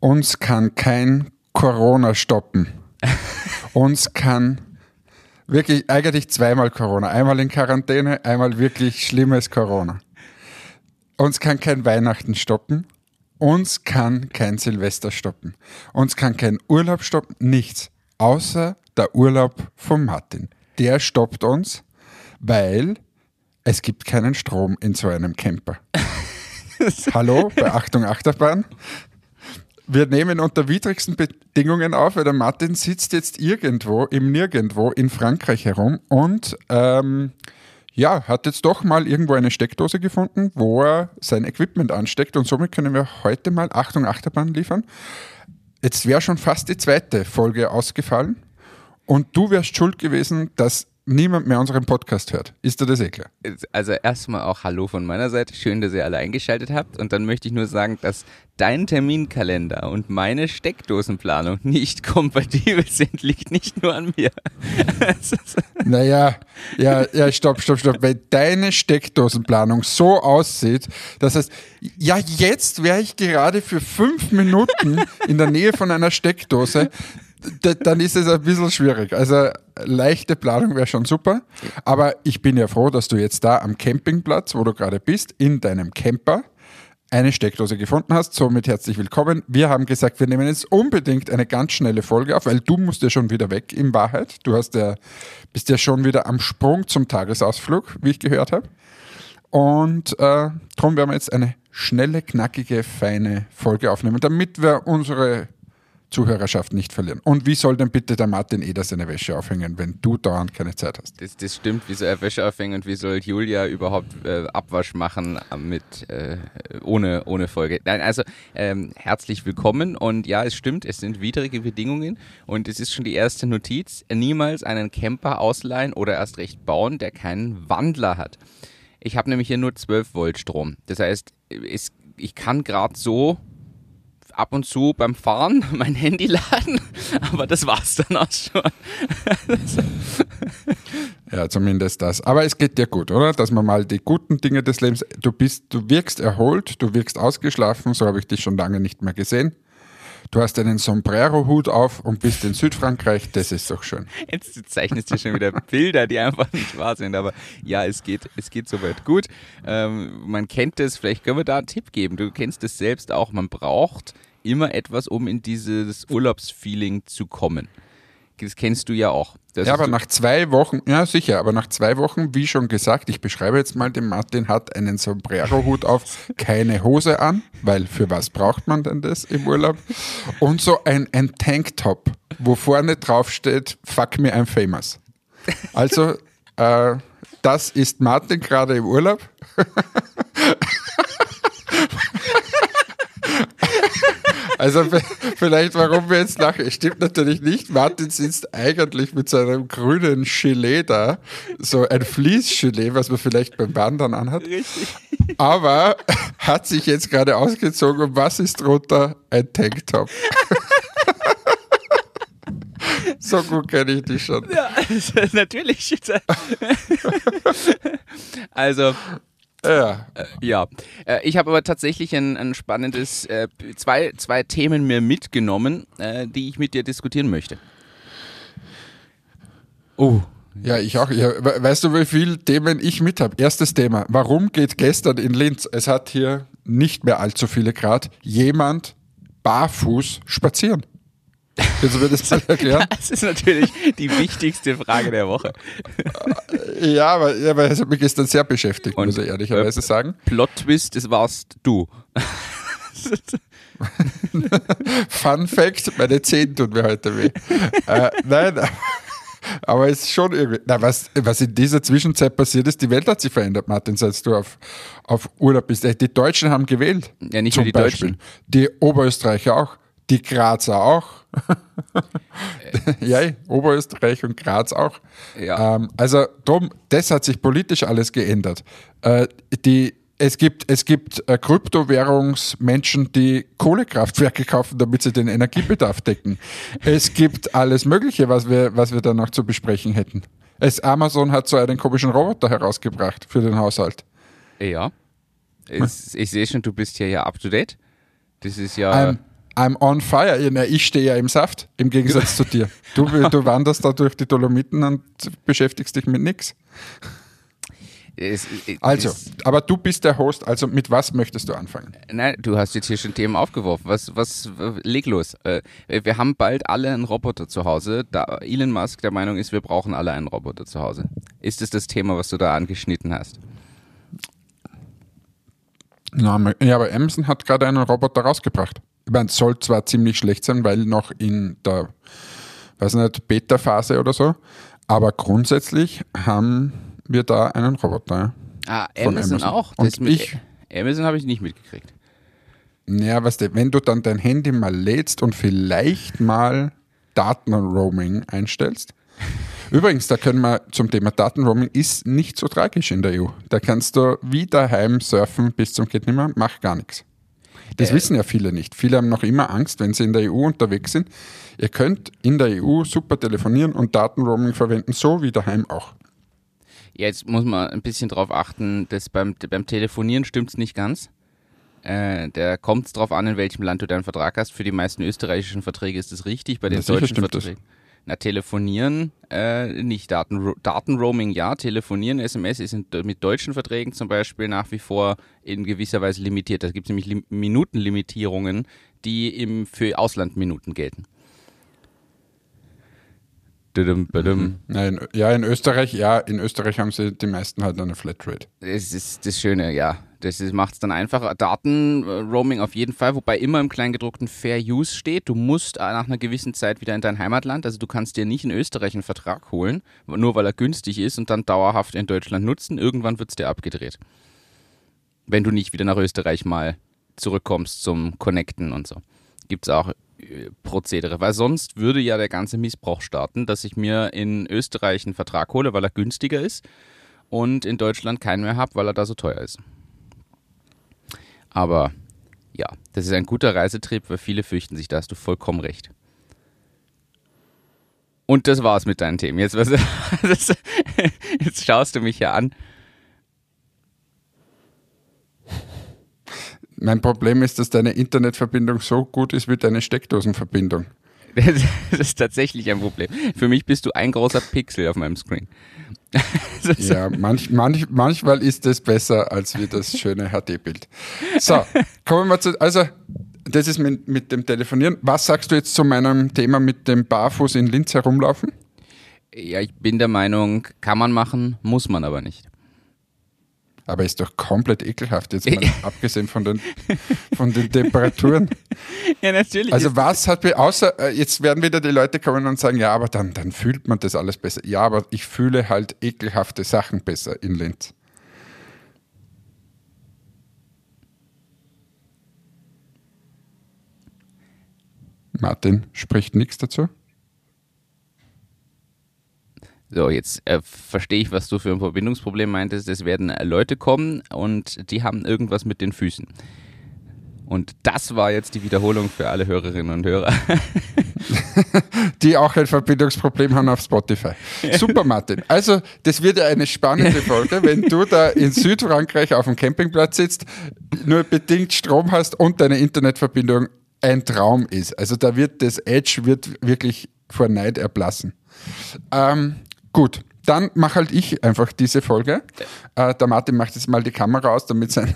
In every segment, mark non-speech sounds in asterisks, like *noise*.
Uns kann kein Corona stoppen. *laughs* Uns kann wirklich eigentlich zweimal Corona. Einmal in Quarantäne, einmal wirklich schlimmes Corona. Uns kann kein Weihnachten stoppen. Uns kann kein Silvester stoppen. Uns kann kein Urlaub stoppen. Nichts. Außer der Urlaub von Martin. Der stoppt uns, weil es gibt keinen Strom in so einem Camper. *laughs* Hallo, bei Achtung Achterbahn. Wir nehmen unter widrigsten Bedingungen auf, weil der Martin sitzt jetzt irgendwo im Nirgendwo in Frankreich herum und ähm, ja, hat jetzt doch mal irgendwo eine Steckdose gefunden, wo er sein Equipment ansteckt und somit können wir heute mal Achtung Achterbahn liefern. Jetzt wäre schon fast die zweite Folge ausgefallen und du wärst schuld gewesen, dass niemand mehr unseren Podcast hört. Ist dir das eh klar? Also erstmal auch Hallo von meiner Seite. Schön, dass ihr alle eingeschaltet habt. Und dann möchte ich nur sagen, dass dein Terminkalender und meine Steckdosenplanung *laughs* nicht kompatibel sind, liegt nicht nur an mir. *laughs* naja, ja, ja, stopp, stopp, stopp. Weil deine Steckdosenplanung so aussieht, das heißt, ja, jetzt wäre ich gerade für fünf Minuten in der Nähe von einer Steckdose dann ist es ein bisschen schwierig. Also leichte Planung wäre schon super. Aber ich bin ja froh, dass du jetzt da am Campingplatz, wo du gerade bist, in deinem Camper eine Steckdose gefunden hast. Somit herzlich willkommen. Wir haben gesagt, wir nehmen jetzt unbedingt eine ganz schnelle Folge auf, weil du musst ja schon wieder weg in Wahrheit. Du hast ja, bist ja schon wieder am Sprung zum Tagesausflug, wie ich gehört habe. Und äh, darum werden wir jetzt eine schnelle, knackige, feine Folge aufnehmen, damit wir unsere Zuhörerschaft nicht verlieren. Und wie soll denn bitte der Martin Eder seine Wäsche aufhängen, wenn du dauernd keine Zeit hast? Das, das stimmt, wie soll er Wäsche aufhängen und wie soll Julia überhaupt äh, Abwasch machen mit äh, ohne, ohne Folge? Nein, also ähm, herzlich willkommen und ja, es stimmt, es sind widrige Bedingungen und es ist schon die erste Notiz, niemals einen Camper ausleihen oder erst recht bauen, der keinen Wandler hat. Ich habe nämlich hier nur 12 Volt Strom. Das heißt, es, ich kann gerade so ab und zu beim Fahren *laughs* mein Handy laden, aber das war's dann auch schon. *laughs* ja, zumindest das. Aber es geht dir gut, oder? Dass man mal die guten Dinge des Lebens, du bist, du wirkst erholt, du wirkst ausgeschlafen, so habe ich dich schon lange nicht mehr gesehen. Du hast einen Sombrero-Hut auf und bist in Südfrankreich, das ist doch schön. Jetzt zeichnest du schon wieder Bilder, die einfach nicht wahr sind, aber ja, es geht, es geht soweit gut. Ähm, man kennt es, vielleicht können wir da einen Tipp geben. Du kennst es selbst auch, man braucht immer etwas, um in dieses Urlaubsfeeling zu kommen. Das kennst du ja auch. Das ja, aber nach zwei Wochen, ja sicher, aber nach zwei Wochen, wie schon gesagt, ich beschreibe jetzt mal, den Martin hat einen Sombrero-Hut auf, keine Hose an, weil für was braucht man denn das im Urlaub? Und so ein, ein Tanktop, wo vorne drauf steht, fuck me, I'm famous. Also, äh, das ist Martin gerade im Urlaub. *laughs* Also *laughs* vielleicht, warum wir jetzt lachen, stimmt natürlich nicht. Martin sitzt eigentlich mit seinem grünen Gilet da, so ein Fließgilet, was man vielleicht beim Wandern anhat. Richtig. Aber hat sich jetzt gerade ausgezogen und was ist drunter? Ein Tanktop. *laughs* So gut kenne ich dich schon. Ja, *laughs* natürlich. Also, ja. Äh, ja. Äh, ich habe aber tatsächlich ein, ein spannendes, äh, zwei, zwei Themen mir mitgenommen, äh, die ich mit dir diskutieren möchte. Oh. Ja, ich auch. Ja, weißt du, wie viele Themen ich mit habe? Erstes Thema. Warum geht gestern in Linz, es hat hier nicht mehr allzu viele Grad, jemand barfuß spazieren? Kannst du mir das mal erklären? Das ist natürlich die wichtigste Frage der Woche. Ja, aber, ja, aber es hat mich gestern sehr beschäftigt, Und, muss ich ehrlicherweise äh, sagen. Plot-Twist, das warst du. *laughs* Fun Fact, meine Zehen tun mir heute weh. äh, nein, *laughs* aber es ist schon irgendwie. Na, was, was in dieser Zwischenzeit passiert ist, die Welt hat sich verändert, Martin, seit du auf, auf Urlaub bist. Die Deutschen haben gewählt. Ja, nicht nur die Beispiel. Deutschen. Die Oberösterreicher auch. Die Grazer auch. *laughs* ja, Oberösterreich und Graz auch. Ja. Ähm, also drum, das hat sich politisch alles geändert. Äh, die, es gibt, es gibt äh, Kryptowährungsmenschen, die Kohlekraftwerke kaufen, damit sie den Energiebedarf decken. es gibt alles Mögliche, was wir, was wir da noch zu besprechen hätten. Es, Amazon hat so einen komischen Roboter herausgebracht für den Haushalt. Ja. Es, ich sehe schon, du bist hier ja up to date. Das ist ja. I'm I'm on fire. Ja, ich stehe ja im Saft, im Gegensatz zu dir. Du, du wanderst da durch die Dolomiten und beschäftigst dich mit nichts. Es, es, Also, aber du bist der Host, also mit was möchtest du anfangen? nein, du hast jetzt hier schon Themen aufgeworfen. Was, was, leg los. Äh, wir haben bald alle einen Roboter zu Hause, da Elon Musk der Meinung ist, wir brauchen alle einen Roboter zu Hause. Ist es das Thema, was du da angeschnitten hast? Na, ja, aber Amazon hat gerade einen Roboter rausgebracht. Ich meine, es soll zwar ziemlich schlecht sein, weil noch in der, weiß nicht, Beta-Phase oder so, aber grundsätzlich haben wir da einen Roboter. Ah, Amazon, Amazon. auch? Und Das mit- ich- Amazon habe ich nicht mitgekriegt. Naja, weißt du, wenn du dann dein Handy mal lädst und vielleicht mal Datenroaming einstellst. *laughs* Übrigens, da können wir zum Thema Datenroaming ist nicht so tragisch in der EU. Da kannst du wie daheim surfen bis zum geht nimmer, mach gar nichts. Das Äh. wissen ja viele nicht. Viele haben noch immer Angst, wenn sie in der EU unterwegs sind. Ihr könnt in der EU super telefonieren und Datenroaming verwenden, so wie daheim auch. Jetzt muss man ein bisschen drauf achten, dass beim, beim Telefonieren stimmt es nicht ganz. Äh, da kommt es drauf an, in welchem Land du deinen Vertrag hast. Für die meisten österreichischen Verträge ist es richtig, bei den sicher deutschen stimmt das. Na, telefonieren äh, nicht. Daten, Datenroaming ja, telefonieren, SMS ist in, mit deutschen Verträgen zum Beispiel nach wie vor in gewisser Weise limitiert. Da gibt es nämlich Lim Minutenlimitierungen, die im, für Auslandminuten gelten. Nein, ja, in Österreich, ja, in Österreich haben sie die meisten halt eine Flatrate. Das ist das Schöne, ja. Das macht es dann einfacher. Datenroaming auf jeden Fall, wobei immer im Kleingedruckten Fair Use steht. Du musst äh, nach einer gewissen Zeit wieder in dein Heimatland. Also du kannst dir nicht in Österreich einen Vertrag holen, nur weil er günstig ist und dann dauerhaft in Deutschland nutzen. Irgendwann wird es dir abgedreht. Wenn du nicht wieder nach Österreich mal zurückkommst zum Connecten und so. Gibt es auch äh, Prozedere. Weil sonst würde ja der ganze Missbrauch starten, dass ich mir in Österreich einen Vertrag hole, weil er günstiger ist und in Deutschland keinen mehr habe, weil er da so teuer ist. Aber ja, das ist ein guter Reisetrip, weil viele fürchten sich, da hast du vollkommen recht. Und das war's mit deinen Themen. Jetzt, was, *laughs* das, jetzt schaust du mich ja an. Mein Problem ist, dass deine Internetverbindung so gut ist wie deine Steckdosenverbindung. *laughs* Das, das ist tatsächlich ein Problem. Für mich bist du ein großer Pixel auf meinem Screen. *laughs* Das Ja, manch, manch, manchmal ist es besser als wie das schöne HD-Bild. So, kommen wir zu, also, das ist mit, mit dem Telefonieren. Was sagst du jetzt zu meinem Thema mit dem Barfuß in Linz herumlaufen? Ja, ich bin der Meinung, kann man machen, muss man aber nicht. Aber ist doch komplett ekelhaft, jetzt mal abgesehen von den, von den Temperaturen. *laughs* Ja, natürlich. Also was hat mir, außer, äh, jetzt werden wieder die Leute kommen und sagen, ja, aber dann, dann fühlt man das alles besser. Ja, aber ich fühle halt ekelhafte Sachen besser in Linz. Martin spricht nichts dazu. So, jetzt äh, verstehe ich, was du für ein Verbindungsproblem meintest. Es werden äh, Leute kommen und die haben irgendwas mit den Füßen. Und das war jetzt die Wiederholung für alle Hörerinnen und Hörer. *laughs* die auch ein Verbindungsproblem haben auf Spotify. Super, Martin. Also, das wird ja eine spannende Folge, wenn du da in Südfrankreich auf dem Campingplatz sitzt, nur bedingt Strom hast und deine Internetverbindung ein Traum ist. Also, da wird das Edge wird wirklich vor Neid erblassen. Ähm, gut. Dann mache halt ich einfach diese Folge. Äh, der Martin macht jetzt mal die Kamera aus, damit sein,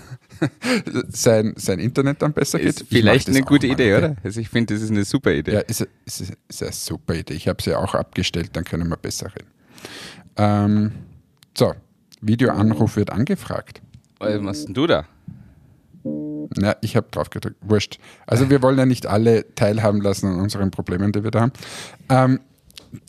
*laughs* sein, sein Internet dann besser geht. Ist vielleicht eine gute mal, Idee, okay? oder? Also ich finde, das ist eine super Idee. Ja, ist, ist, ist eine super Idee. Ich habe sie auch abgestellt, dann können wir besser reden. Ähm, so, Videoanruf wird angefragt. Was machst denn du da? Na, ich habe drauf gedrückt. Wurscht. Also wir wollen ja nicht alle teilhaben lassen an unseren Problemen, die wir da haben. Ähm,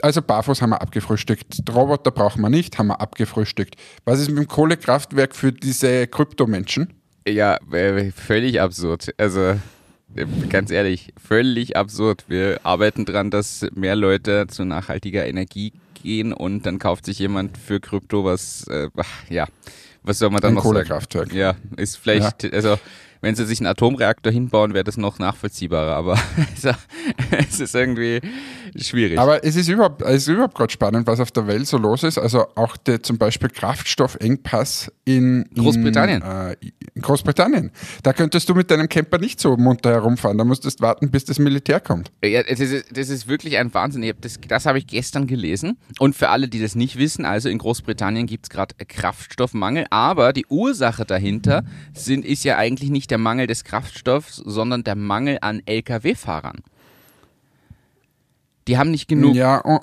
also Barfuß haben wir abgefrühstückt. Roboter brauchen wir nicht, haben wir abgefrühstückt. Was ist mit dem Kohlekraftwerk für diese Kryptomenschen? Ja, völlig absurd. Also äh, ganz ehrlich, völlig absurd. Wir arbeiten dran, dass mehr Leute zu nachhaltiger Energie gehen und dann kauft sich jemand für Krypto was, äh, ja, was soll man dann Ein noch sagen? Kohlekraftwerk. Ja, ist vielleicht, also wenn sie sich einen Atomreaktor hinbauen, wäre das noch nachvollziehbarer, aber *laughs* es ist irgendwie, Schwierig. Aber es ist überhaupt, es ist überhaupt gerade spannend, was auf der Welt so los ist. Also auch der zum Beispiel Kraftstoffengpass in Großbritannien. In, äh, in Großbritannien. Da könntest du mit deinem Camper nicht so munter herumfahren. Da musstest warten, bis das Militär kommt. Ja, das ist, das ist wirklich ein Wahnsinn. Das, das habe ich gestern gelesen. Und für alle, die das nicht wissen, also in Großbritannien gibt es gerade Kraftstoffmangel. Aber die Ursache dahinter sind, ist ja eigentlich nicht der Mangel des Kraftstoffs, sondern der Mangel an Lkw-Fahrern. Die haben nicht genug. Ja, und,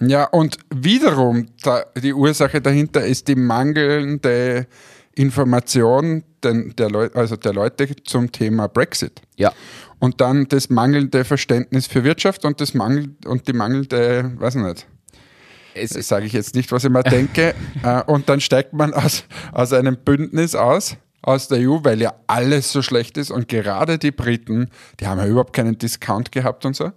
ja, und wiederum da, die Ursache dahinter ist die mangelnde Information den, der, Leu also der Leute zum Thema Brexit. Ja. Und dann das mangelnde Verständnis für Wirtschaft und das Mangel und die mangelnde, weiß ich nicht. Das sage ich jetzt nicht, was ich mal denke. *laughs* Äh, und dann steigt man aus, aus einem Bündnis aus aus der EU, weil ja alles so schlecht ist und gerade die Briten, die haben ja überhaupt keinen Discount gehabt und so.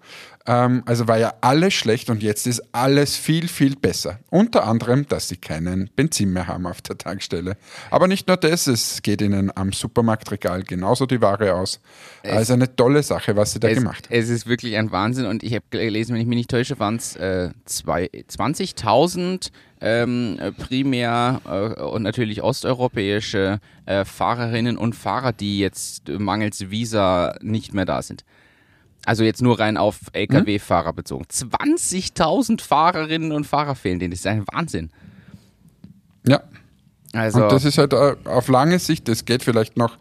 Ähm, also war ja alles schlecht und jetzt ist alles viel, viel besser. Unter anderem, dass sie keinen Benzin mehr haben auf der Tankstelle. Aber nicht nur das, es geht ihnen am Supermarktregal genauso die Ware aus. Es, also eine tolle Sache, was sie da es, gemacht haben. Es ist wirklich ein Wahnsinn und ich habe gelesen, wenn ich mich nicht täusche, waren es äh, 20.000 ähm, primär äh, und natürlich osteuropäische äh, Fahrerinnen und Fahrer, die jetzt mangels Visa nicht mehr da sind. Also jetzt nur rein auf Lkw-Fahrer bezogen. 20.000 Fahrerinnen und Fahrer fehlen denen. Das ist ein Wahnsinn. Ja. Also und das ist halt äh, auf lange Sicht, das geht vielleicht noch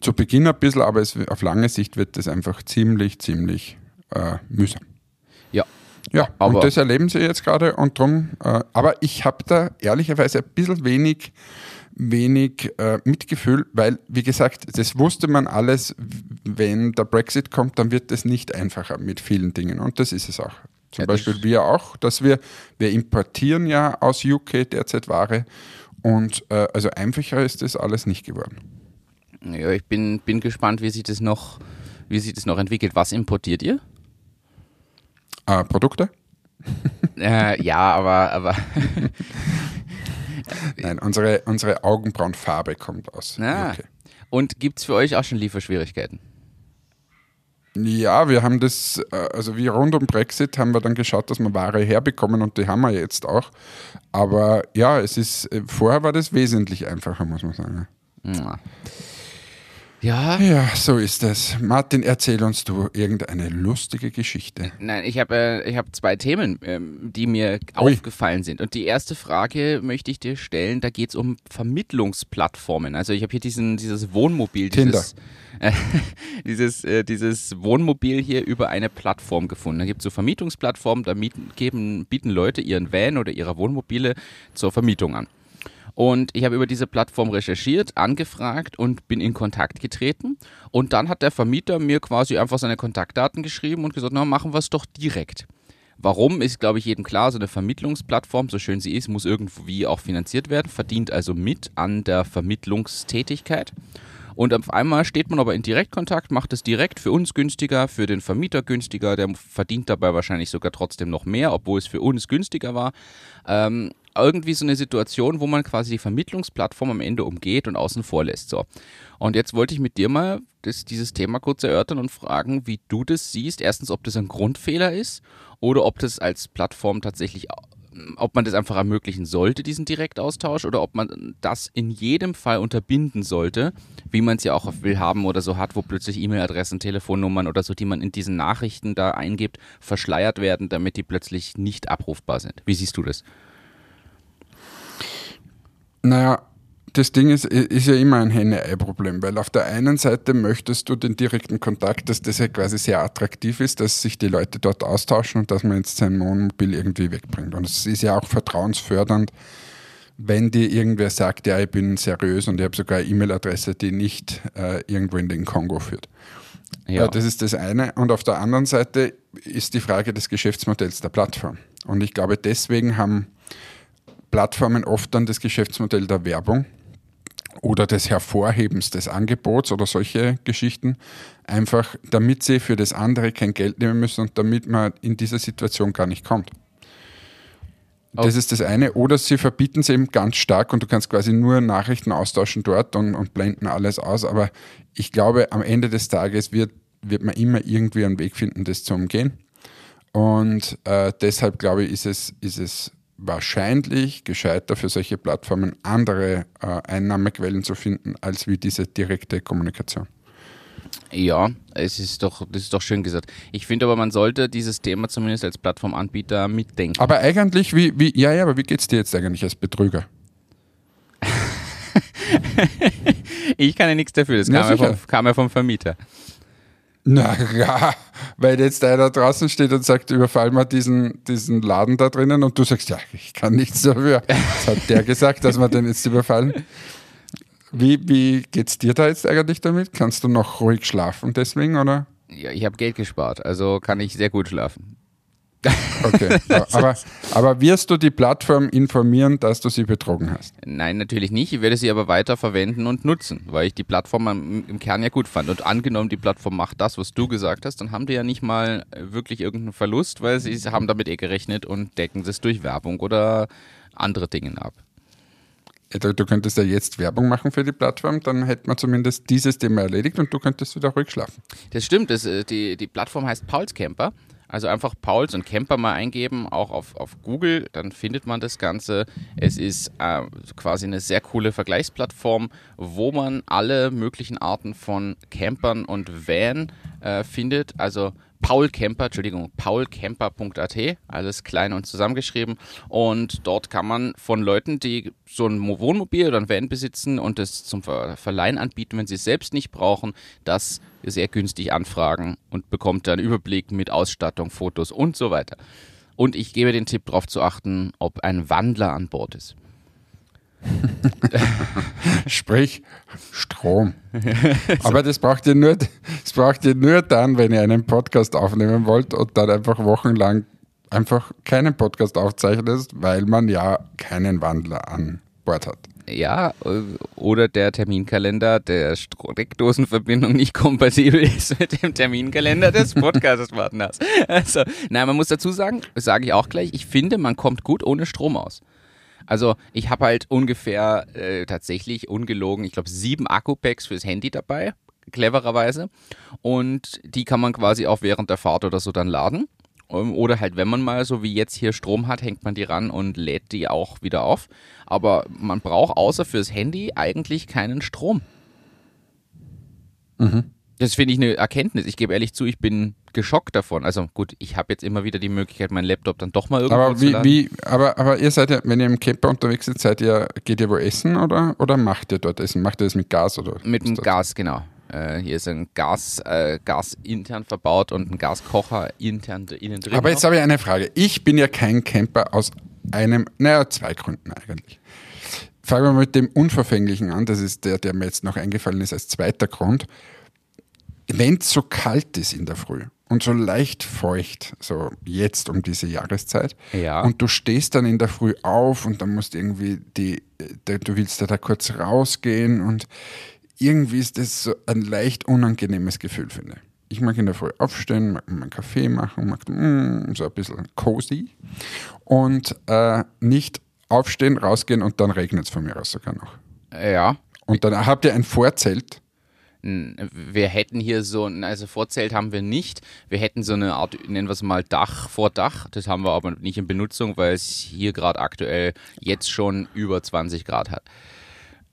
zu Beginn ein bisschen, aber es, auf lange Sicht wird das einfach ziemlich, ziemlich äh, mühsam. Ja. Ja, aber und das erleben sie jetzt gerade und drum, äh, aber ich habe da ehrlicherweise ein bisschen wenig wenig äh, Mitgefühl, weil, wie gesagt, das wusste man alles, wenn der Brexit kommt, dann wird es nicht einfacher mit vielen Dingen und das ist es auch. Zum ja, Beispiel wir auch, dass wir, wir importieren ja aus UK derzeit Ware und äh, also einfacher ist das alles nicht geworden. Ja, ich bin, bin gespannt, wie sich das noch, wie sich das noch entwickelt. Was importiert ihr? Äh, Produkte? *laughs* äh, ja, aber, aber *laughs* Nein, unsere, unsere Augenbrauenfarbe kommt aus. Ah. UK. Und gibt es für euch auch schon Lieferschwierigkeiten? Ja, wir haben das, äh, also wie rund um Brexit haben wir dann geschaut, dass wir Ware herbekommen und die haben wir jetzt auch. Aber ja, es ist, äh, vorher war das wesentlich einfacher, muss man sagen. Ja. Ja. Ja, so ist es. Martin, erzähl uns du irgendeine lustige Geschichte. Nein, ich habe äh, hab zwei Themen, ähm, die mir Ui. aufgefallen sind. Und die erste Frage möchte ich dir stellen, da geht es um Vermittlungsplattformen. Also ich habe hier diesen, dieses Wohnmobil, dieses, äh, *laughs* dieses, äh, dieses Wohnmobil hier über eine Plattform gefunden. Da gibt es so Vermietungsplattformen, da mieten, geben, bieten Leute ihren Van oder ihre Wohnmobile zur Vermietung an. Und ich habe über diese Plattform recherchiert, angefragt und bin in Kontakt getreten. Und dann hat der Vermieter mir quasi einfach seine Kontaktdaten geschrieben und gesagt, na, machen wir es doch direkt. Warum ist, glaube ich, jedem klar, so eine Vermittlungsplattform, so schön sie ist, muss irgendwie auch finanziert werden, verdient also mit an der Vermittlungstätigkeit. Und auf einmal steht man aber in Direktkontakt, macht es direkt für uns günstiger, für den Vermieter günstiger, der verdient dabei wahrscheinlich sogar trotzdem noch mehr, obwohl es für uns günstiger war. Ähm, irgendwie so eine Situation, wo man quasi die Vermittlungsplattform am Ende umgeht und außen vor lässt. So. Und jetzt wollte ich mit dir mal das, dieses Thema kurz erörtern und fragen, wie du das siehst. Erstens, ob das ein Grundfehler ist oder ob das als Plattform tatsächlich, ob man das einfach ermöglichen sollte, diesen Direktaustausch, oder ob man das in jedem Fall unterbinden sollte, wie man es ja auch auf Willhaben oder so hat, wo plötzlich E-Mail-Adressen, Telefonnummern oder so, die man in diesen Nachrichten da eingibt, verschleiert werden, damit die plötzlich nicht abrufbar sind. Wie siehst du das? Naja, das Ding ist, ist ja immer ein Henne-Ei-Problem, weil auf der einen Seite möchtest du den direkten Kontakt, dass das ja quasi sehr attraktiv ist, dass sich die Leute dort austauschen und dass man jetzt sein Wohnmobil irgendwie wegbringt. Und es ist ja auch vertrauensfördernd, wenn dir irgendwer sagt, ja, ich bin seriös und ich habe sogar eine E-Mail-Adresse, die nicht äh, irgendwo in den Kongo führt. Ja. Äh, das ist das eine. Und auf der anderen Seite ist die Frage des Geschäftsmodells der Plattform. Und ich glaube, deswegen haben Plattformen oft dann das Geschäftsmodell der Werbung oder des Hervorhebens des Angebots oder solche Geschichten, einfach damit sie für das andere kein Geld nehmen müssen und damit man in diese Situation gar nicht kommt. Das okay. ist das eine. Oder sie verbieten es eben ganz stark und du kannst quasi nur Nachrichten austauschen dort und, und blenden alles aus. Aber ich glaube, am Ende des Tages wird, wird man immer irgendwie einen Weg finden, das zu umgehen. Und äh, deshalb glaube ich, ist es, ist es wahrscheinlich gescheiter für solche Plattformen andere äh, Einnahmequellen zu finden, als wie diese direkte Kommunikation. Ja, es ist doch, das ist doch schön gesagt. Ich finde aber, man sollte dieses Thema zumindest als Plattformanbieter mitdenken. Aber eigentlich, wie, wie, ja, ja, aber wie geht es dir jetzt eigentlich als Betrüger? *laughs* ich kann ja nichts dafür, das kam ja, vom, kam ja vom Vermieter. Na ja, weil jetzt einer draußen steht und sagt, überfall mal diesen, diesen Laden da drinnen und du sagst, ja, ich kann nichts dafür. Das hat der gesagt, dass wir den jetzt überfallen. Wie, wie es dir da jetzt eigentlich damit? Kannst du noch ruhig schlafen deswegen, oder? Ja, ich habe Geld gespart, also kann ich sehr gut schlafen. Okay, *laughs* aber, aber wirst du die Plattform informieren, dass du sie betrogen hast? Nein, natürlich nicht. Ich werde sie aber weiter verwenden und nutzen, weil ich die Plattform im Kern ja gut fand. Und angenommen, die Plattform macht das, was du gesagt hast, dann haben die ja nicht mal wirklich irgendeinen Verlust, weil sie haben damit eh gerechnet und decken es durch Werbung oder andere Dinge ab. Du, du könntest ja jetzt Werbung machen für die Plattform, dann hätte man zumindest dieses Thema erledigt und du könntest wieder ruhig schlafen. Das stimmt, das, äh, die, die Plattform heißt Pauls Camper also einfach Pauls und Camper mal eingeben, auch auf, auf Google, dann findet man das Ganze. Es ist äh, quasi eine sehr coole Vergleichsplattform, wo man alle möglichen Arten von Campern und Van äh, findet. Also Paul Camper, Entschuldigung, paulcamper.at, alles klein und zusammengeschrieben. Und dort kann man von Leuten, die so ein Wohnmobil oder ein Van besitzen und das zum Verleihen anbieten, wenn sie es selbst nicht brauchen, das sehr günstig anfragen und bekommt dann Überblick mit Ausstattung, Fotos und so weiter. Und ich gebe den Tipp darauf zu achten, ob ein Wandler an Bord ist. *laughs* Sprich Strom. Aber das braucht ihr nur, das braucht ihr nur dann, wenn ihr einen Podcast aufnehmen wollt und dann einfach wochenlang einfach keinen Podcast aufzeichnet, weil man ja keinen Wandler an Bord hat. Ja, oder der Terminkalender der Steckdosenverbindung nicht kompatibel ist mit dem Terminkalender des *laughs* Podcast-Partners. Also, nein, man muss dazu sagen, das sage ich auch gleich, ich finde, man kommt gut ohne Strom aus. Also ich habe halt ungefähr äh, tatsächlich ungelogen, ich glaube sieben Akku-Packs fürs Handy dabei, clevererweise. Und die kann man quasi auch während der Fahrt oder so dann laden. Ähm, oder halt, wenn man mal so wie jetzt hier Strom hat, hängt man die ran und lädt die auch wieder auf. Aber man braucht außer fürs Handy eigentlich keinen Strom. Mhm. Das finde ich eine Erkenntnis. Ich gebe ehrlich zu, ich bin geschockt davon. Also gut, ich habe jetzt immer wieder die Möglichkeit, meinen Laptop dann doch mal irgendwo aber wie, zu laden. Wie, aber, aber ihr seid ja, wenn ihr im Camper unterwegs seid, seid ihr, geht ihr wo essen oder, oder macht ihr dort Essen? Macht ihr das mit Gas oder? Mit dem Gas, genau. Äh, hier ist ein Gas, äh, Gas intern verbaut und ein Gaskocher intern innen drin. Aber jetzt habe ich eine Frage. Ich bin ja kein Camper aus einem, naja, zwei Gründen eigentlich. Fangen wir mit dem Unverfänglichen an. Das ist der, der mir jetzt noch eingefallen ist als zweiter Grund wenn es so kalt ist in der Früh und so leicht feucht, so jetzt um diese Jahreszeit, ja. und du stehst dann in der Früh auf und dann musst irgendwie die, du willst da, da kurz rausgehen und irgendwie ist das so ein leicht unangenehmes Gefühl, finde ich. Ich mag in der Früh aufstehen, mag einen Kaffee machen, mag mm, so ein bisschen cozy und äh, nicht aufstehen, rausgehen und dann regnet es von mir aus sogar noch. Ja. Und dann habt ihr ein Vorzelt wir hätten hier so ein, also Vorzelt haben wir nicht. Wir hätten so eine Art, nennen wir es mal Dach vor Dach. Das haben wir aber nicht in Benutzung, weil es hier gerade aktuell jetzt schon über 20 Grad hat.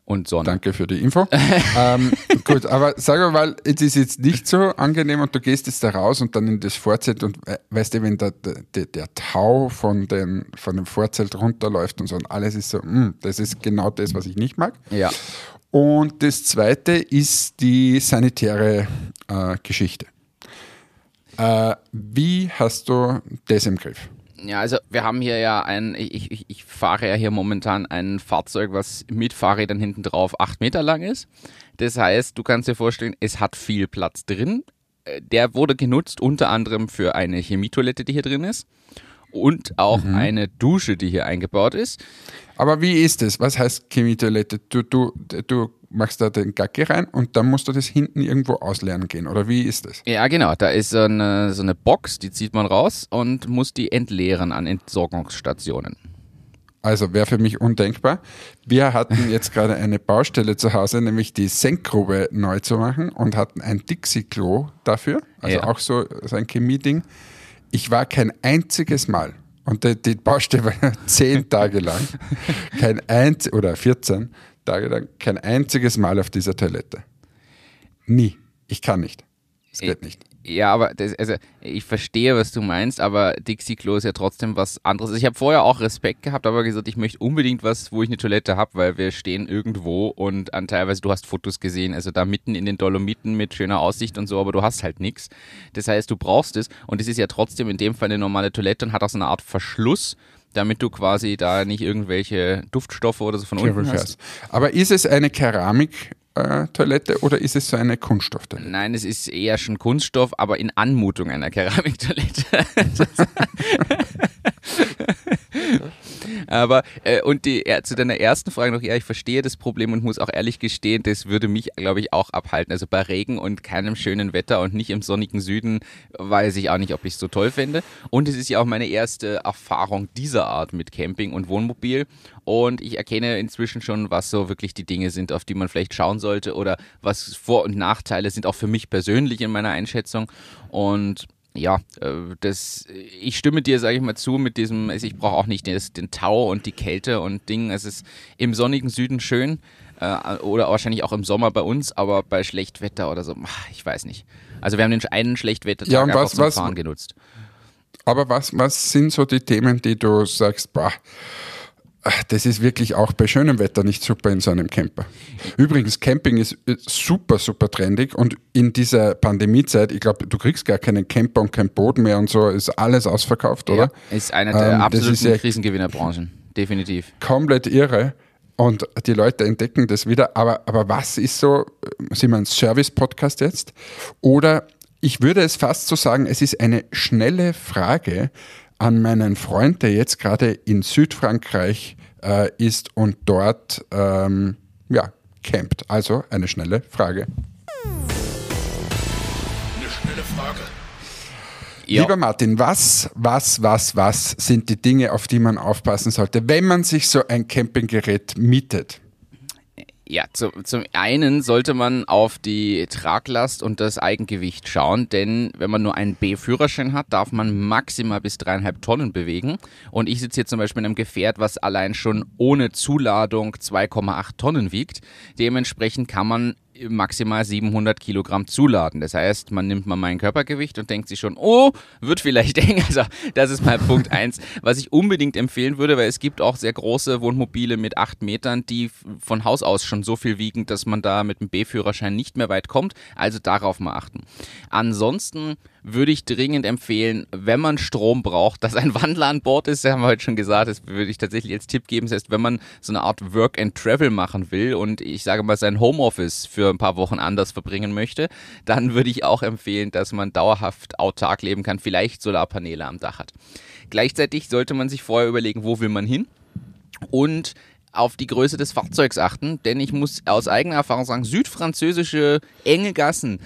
Und Sonne. Danke für die Info. *laughs* ähm, gut, aber sag mal, es ist jetzt nicht so angenehm und du gehst jetzt da raus und dann in das Vorzelt und weißt du, wenn der, der, der Tau von, den, von dem Vorzelt runterläuft und so und alles ist so, mh, hm, das ist genau das, was ich nicht mag. Ja. Und das zweite ist die sanitäre äh, Geschichte. Äh, wie hast du das im Griff? Ja, also wir haben hier ja ein, ich, ich, ich fahre ja hier momentan ein Fahrzeug, was mit Fahrrädern hinten drauf acht Meter lang ist. Das heißt, du kannst dir vorstellen, es hat viel Platz drin. Äh, der wurde genutzt unter anderem für eine Chemietoilette, die hier drin ist und auch mhm. eine Dusche, die hier eingebaut ist. Aber wie ist es? Was heißt Chemietoilette? Du, du, du machst da den Gacki rein und dann musst du das hinten irgendwo ausleeren gehen. Oder wie ist das? Ja, genau. Da ist so eine, so eine Box, die zieht man raus und muss die entleeren an Entsorgungsstationen. Also wäre für mich undenkbar. Wir hatten jetzt gerade eine Baustelle zu Hause, nämlich die Senkgrube neu zu machen und hatten ein Dixie-Klo dafür. Also ja. auch so, so ein Chemie-Ding ich war kein einziges Mal, und die, die Baustelle war *laughs* zehn Tage lang, kein einz oder 14 Tage lang, kein einziges Mal auf dieser Toilette. Nie. Ich kann nicht. Es geht nicht. Ja, aber das, also ich verstehe, was du meinst, aber Dixie-Klo ist ja trotzdem was anderes. Ich habe vorher auch Respekt gehabt, aber gesagt, ich möchte unbedingt was, wo ich eine Toilette habe, weil wir stehen irgendwo und an teilweise, du hast Fotos gesehen, also da mitten in den Dolomiten mit schöner Aussicht und so, aber du hast halt nichts. Das heißt, du brauchst es und es ist ja trotzdem in dem Fall eine normale Toilette und hat auch so eine Art Verschluss damit du quasi da nicht irgendwelche Duftstoffe oder so von unten hast. Aber ist es eine Keramik äh, Toilette oder ist es so eine Kunststofftoilette? Nein, es ist eher schon Kunststoff, aber in Anmutung einer Keramiktoilette. *laughs* *laughs* Aber, äh, und die, äh, zu deiner ersten Frage noch, ja, ich verstehe das Problem und muss auch ehrlich gestehen, das würde mich, glaube ich, auch abhalten. Also bei Regen und keinem schönen Wetter und nicht im sonnigen Süden weiß ich auch nicht, ob ich es so toll fände. Und es ist ja auch meine erste Erfahrung dieser Art mit Camping und Wohnmobil. Und ich erkenne inzwischen schon, was so wirklich die Dinge sind, auf die man vielleicht schauen sollte oder was Vor- und Nachteile sind, auch für mich persönlich in meiner Einschätzung. Und ja, äh, das, ich stimme dir, sage ich mal, zu mit diesem, also ich brauche auch nicht das, den Tau und die Kälte und Ding. Es ist im sonnigen Süden schön äh, oder wahrscheinlich auch im Sommer bei uns, aber bei Schlechtwetter oder so, ich weiß nicht. Also wir haben den einen Schlechtwettertag ja, was, zum was, Fahren genutzt. Aber was, was sind so die Themen, die du sagst, das ist wirklich auch bei schönem Wetter nicht super in so einem Camper. Übrigens, Camping ist super, super trendig und in dieser Pandemiezeit, ich glaube, du kriegst gar keinen Camper und kein Boden mehr und so, ist alles ausverkauft, oder? Ja, ist eine der ähm, absoluten ja Krisengewinnerbranchen, definitiv. Komplett irre. Und die Leute entdecken das wieder. Aber, aber was ist so, sind wir ein Service-Podcast jetzt? Oder ich würde es fast so sagen, es ist eine schnelle Frage, an meinen Freund, der jetzt gerade in Südfrankreich äh, ist und dort ähm, ja, campt. Also eine schnelle Frage. Eine schnelle Frage. Ja. Lieber Martin, was, was, was, was sind die Dinge, auf die man aufpassen sollte, wenn man sich so ein Campinggerät mietet? Ja, zu, zum einen sollte man auf die Traglast und das Eigengewicht schauen, denn wenn man nur einen B-Führerschein hat, darf man maximal bis dreieinhalb Tonnen bewegen. Und ich sitze hier zum Beispiel in einem Gefährt, was allein schon ohne Zuladung 2,8 Tonnen wiegt. Dementsprechend kann man maximal 700 Kilogramm zuladen. Das heißt, man nimmt mal mein Körpergewicht und denkt sich schon, oh, wird vielleicht *laughs* eng. Also das ist mal Punkt *laughs* eins, was ich unbedingt empfehlen würde, weil es gibt auch sehr große Wohnmobile mit acht Metern, die von Haus aus schon so viel wiegen, dass man da mit dem B-Führerschein nicht mehr weit kommt. Also darauf mal achten. Ansonsten würde ich dringend empfehlen, wenn man Strom braucht, dass ein Wandler an Bord ist. Das haben wir heute schon gesagt, das würde ich tatsächlich als Tipp geben. Das heißt, wenn man so eine Art Work and Travel machen will und ich sage mal sein Homeoffice für ein paar Wochen anders verbringen möchte, dann würde ich auch empfehlen, dass man dauerhaft autark leben kann, vielleicht Solarpaneele am Dach hat. Gleichzeitig sollte man sich vorher überlegen, wo will man hin und auf die Größe des Fahrzeugs achten, denn ich muss aus eigener Erfahrung sagen, südfranzösische enge Gassen,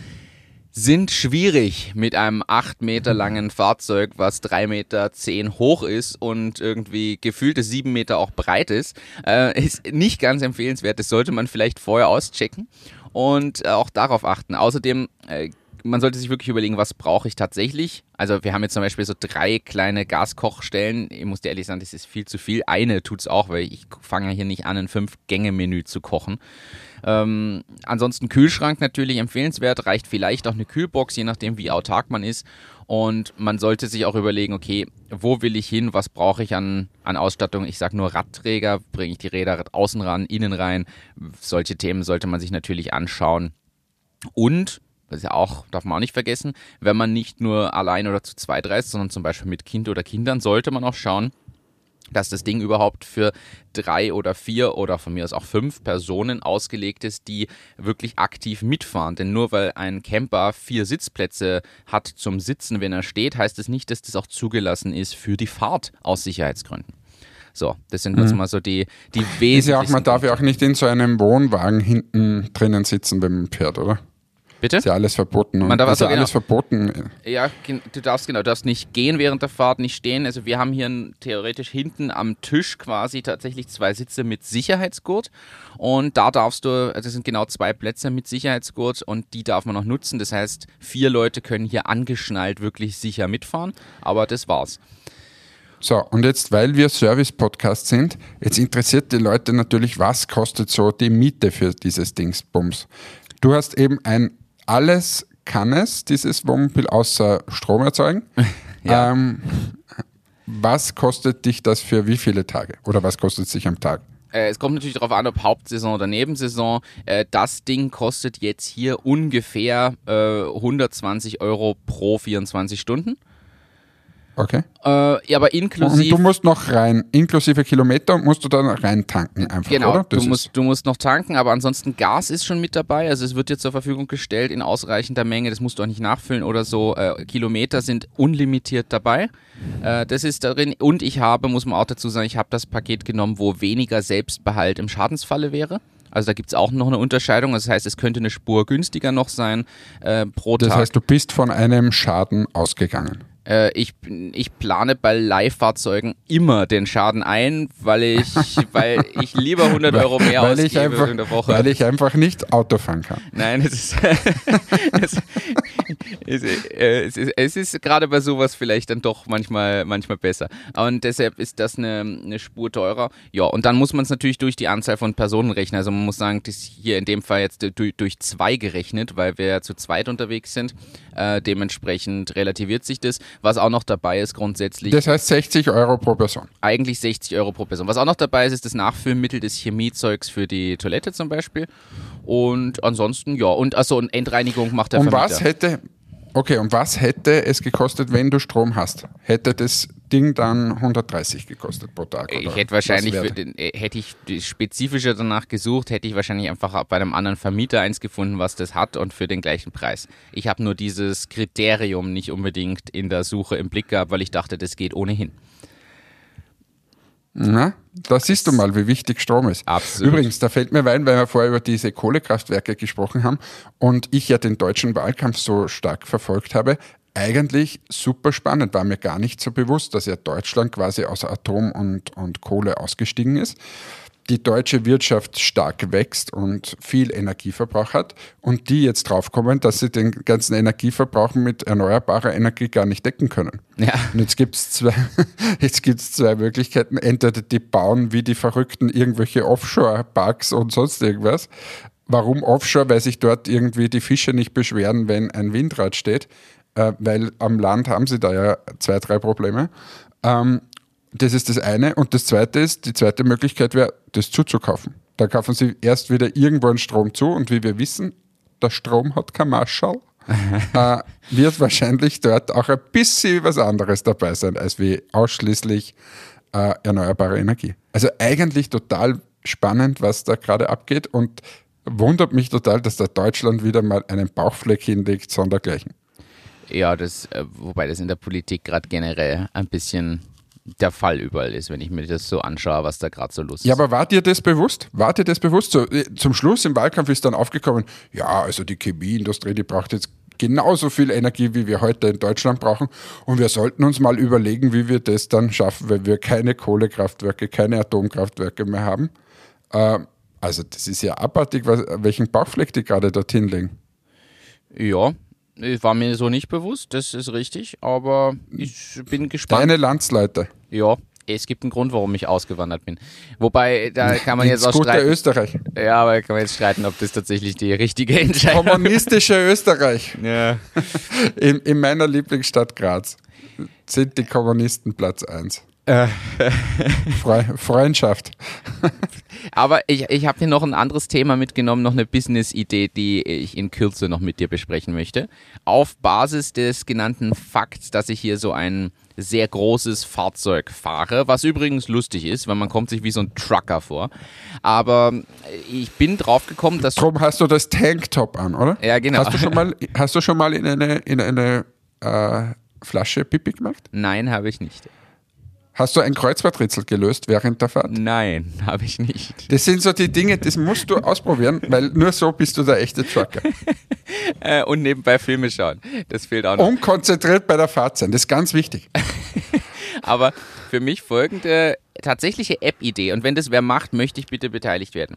sind schwierig mit einem 8 Meter langen Fahrzeug, was 3 Meter 10 hoch ist und irgendwie gefühlte 7 Meter auch breit ist. Äh, ist nicht ganz empfehlenswert. Das sollte man vielleicht vorher auschecken und äh, auch darauf achten. Außerdem äh, man sollte sich wirklich überlegen, was brauche ich tatsächlich. Also wir haben jetzt zum Beispiel so drei kleine Gaskochstellen. Ich muss dir ehrlich sagen, das ist viel zu viel. Eine tut es auch, weil ich fange hier nicht an, ein Fünf-Gänge-Menü zu kochen. Ähm, ansonsten Kühlschrank natürlich empfehlenswert, reicht vielleicht auch eine Kühlbox, je nachdem wie autark man ist. Und man sollte sich auch überlegen, okay, wo will ich hin, was brauche ich an, an Ausstattung? Ich sage nur Radträger, bringe ich die Räder außen ran, innen rein. Solche Themen sollte man sich natürlich anschauen. Und das ist ja auch, darf man auch nicht vergessen, wenn man nicht nur allein oder zu zweit reist, sondern zum Beispiel mit Kind oder Kindern, sollte man auch schauen, dass das Ding überhaupt für drei oder vier oder von mir aus auch fünf Personen ausgelegt ist, die wirklich aktiv mitfahren. Denn nur weil ein Camper vier Sitzplätze hat zum Sitzen, wenn er steht, heißt es das nicht, dass das auch zugelassen ist für die Fahrt aus Sicherheitsgründen. So, das sind jetzt mhm. mal so die, die wesentlichen. Ist ja auch, man darf ja auch nicht in so einem Wohnwagen hinten drinnen sitzen, wenn man fährt, oder? Bitte? Ist ja alles verboten. Man darf ist ja also alles verboten. Ja, du darfst genau, du darfst nicht gehen während der Fahrt, nicht stehen. Also wir haben hier theoretisch hinten am Tisch quasi tatsächlich zwei Sitze mit Sicherheitsgurt und da darfst du, also das sind genau zwei Plätze mit Sicherheitsgurt und die darf man noch nutzen. Das heißt, vier Leute können hier angeschnallt wirklich sicher mitfahren, aber das war's. So, und jetzt, weil wir Service-Podcast sind, jetzt interessiert die Leute natürlich, was kostet so die Miete für dieses Dingsbums. Du hast eben ein alles kann es, dieses Wohnmobil, außer Strom erzeugen. *laughs* Ja. ähm, was kostet dich das für wie viele Tage? Oder was kostet es sich am Tag? Äh, es kommt natürlich darauf an, ob Hauptsaison oder Nebensaison. Äh, das Ding kostet jetzt hier ungefähr äh, 120 Euro pro 24 Stunden. Okay. Äh, ja, aber inklusive. du musst noch rein, inklusive Kilometer, musst du dann rein tanken einfach, Genau, oder? du Das musst, du musst noch tanken, aber ansonsten Gas ist schon mit dabei. Also es wird dir zur Verfügung gestellt in ausreichender Menge. Das musst du auch nicht nachfüllen oder so. Äh, Kilometer sind unlimitiert dabei. Äh, das ist darin. Und ich habe, muss man auch dazu sagen, ich habe das Paket genommen, wo weniger Selbstbehalt im Schadensfalle wäre. Also da gibt es auch noch eine Unterscheidung. Das heißt, es könnte eine Spur günstiger noch sein äh, pro das Tag. heißt, du bist von einem Schaden ausgegangen. Äh, ich, ich plane bei Leihfahrzeugen immer den Schaden ein, weil ich, *laughs* weil ich lieber 100 Euro mehr weil ausgebe einfach, in der Woche. Weil ich einfach nicht Auto fahren kann. Nein, es ist, *laughs* es, es, es ist, es ist gerade bei sowas vielleicht dann doch manchmal, manchmal besser. Und deshalb ist das eine, eine Spur teurer. Ja, und dann muss man es natürlich durch die Anzahl von Personen rechnen. Also man muss sagen, das ist hier in dem Fall jetzt durch, durch zwei gerechnet, weil wir zu zweit unterwegs sind. Äh, dementsprechend relativiert sich das. Was auch noch dabei ist grundsätzlich Das heißt 60 Euro pro Person. eigentlich 60 Euro pro Person. Was auch noch dabei ist, ist das Nachfüllmittel des Chemiezeugs für die Toilette zum Beispiel. Und ansonsten, ja, und also und Endreinigung macht der Und Vermieter. was hätte, okay, und was hätte es gekostet, wenn du Strom hast? Hätte das Ding dann 130 gekostet pro Tag? ich hätte wahrscheinlich, für den, äh, hätte ich spezifischer danach gesucht, hätte ich wahrscheinlich einfach bei einem anderen Vermieter eins gefunden, was das hat und für den gleichen Preis. Ich habe nur dieses Kriterium nicht unbedingt in der Suche im Blick gehabt, weil ich dachte, das geht ohnehin. Na, da siehst du mal, wie wichtig Strom ist. Absolut. Übrigens, da fällt mir ein, weil wir vorher über diese Kohlekraftwerke gesprochen haben und ich ja den deutschen Wahlkampf so stark verfolgt habe. Eigentlich super spannend, war mir gar nicht so bewusst, dass ja Deutschland quasi aus Atom und, und Kohle ausgestiegen ist. Die deutsche Wirtschaft stark wächst und viel Energieverbrauch hat und die jetzt draufkommen, dass sie den ganzen Energieverbrauch mit erneuerbarer Energie gar nicht decken können. Ja. Und jetzt gibt es zwei, *laughs* jetzt gibt's zwei Möglichkeiten. Entweder die bauen wie die Verrückten irgendwelche Offshore-Parks und sonst irgendwas. Warum Offshore? Weil sich dort irgendwie die Fische nicht beschweren, wenn ein Windrad steht. Äh, weil am Land haben sie da ja zwei, drei Probleme. Ähm, das ist das eine. Und das zweite ist, die zweite Möglichkeit wäre, das zuzukaufen. Da kaufen sie erst wieder irgendwo einen Strom zu und wie wir wissen, der Strom hat kein Marschall. *laughs* äh, wird wahrscheinlich dort auch ein bisschen was anderes dabei sein, als wie ausschließlich äh, erneuerbare Energie. Also eigentlich total spannend, was da gerade abgeht und wundert mich total, dass da Deutschland wieder mal einen Bauchfleck hinlegt, sondergleichen. Ja, das, äh, wobei das in der Politik gerade generell ein bisschen der Fall überall ist, wenn ich mir das so anschaue, was da gerade so los ist. Ja, aber war dir das bewusst? War dir das bewusst? So, äh, zum Schluss im Wahlkampf ist dann aufgekommen, ja, also die Chemieindustrie, die braucht jetzt genauso viel Energie, wie wir heute in Deutschland brauchen. Und wir sollten uns mal überlegen, wie wir das dann schaffen, wenn wir keine Kohlekraftwerke, keine Atomkraftwerke mehr haben. Ähm, also das ist ja abartig, was, welchen Bauchfleck die gerade dorthin legen. Ja, war mir so nicht bewusst, das ist richtig, aber ich bin gespannt. Deine Landsleute. Ja, es gibt einen Grund, warum ich ausgewandert bin. Wobei, da kann man jetzt auch gute streiten. Österreich. Ja, aber kann man jetzt streiten, ob das tatsächlich die richtige Entscheidung Kommunistische Österreich. *laughs* Ja. In, in meiner Lieblingsstadt Graz sind die Kommunisten Platz 1. *laughs* Fre Freundschaft. Aber ich, ich habe hier noch ein anderes Thema mitgenommen, noch eine Business-Idee, die ich in Kürze noch mit dir besprechen möchte. Auf Basis des genannten Fakts, dass ich hier so ein sehr großes Fahrzeug fahre, was übrigens lustig ist, weil man kommt sich wie so ein Trucker vor. Aber ich bin drauf gekommen, dass Drum hast du das Tanktop an, oder? Ja, genau. Hast du schon mal, hast du schon mal in eine, in eine äh, Flasche Pipi gemacht? Nein, habe ich nicht. Hast du ein Kreuzworträtsel gelöst während der Fahrt? Nein, *laughs* habe ich nicht. Das sind so die Dinge, das musst du ausprobieren, weil nur so bist du der echte Trucker. *laughs* Äh, und nebenbei Filme schauen. Das fehlt auch noch. Und konzentriert bei der Fahrt sein, das ist ganz wichtig. *laughs* Aber für mich folgende tatsächliche App-Idee. Und wenn das wer macht, möchte ich bitte beteiligt werden.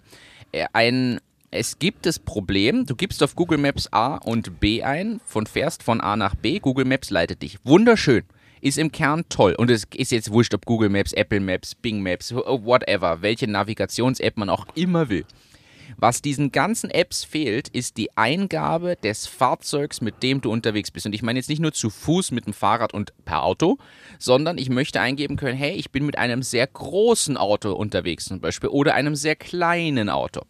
Äh, Ein, es gibt das Problem, du gibst auf Google Maps A und B ein, von fährst von A nach B, Google Maps leitet dich. Wunderschön. Ist im Kern toll. Und es ist jetzt wurscht, ob Google Maps, Apple Maps, Bing Maps, whatever, welche Navigations-App man auch immer will. Was diesen ganzen Apps fehlt, ist die Eingabe des Fahrzeugs, mit dem du unterwegs bist. Und ich meine jetzt nicht nur zu Fuß mit dem Fahrrad und per Auto, sondern ich möchte eingeben können, hey, ich bin mit einem sehr großen Auto unterwegs zum Beispiel oder einem sehr kleinen Auto.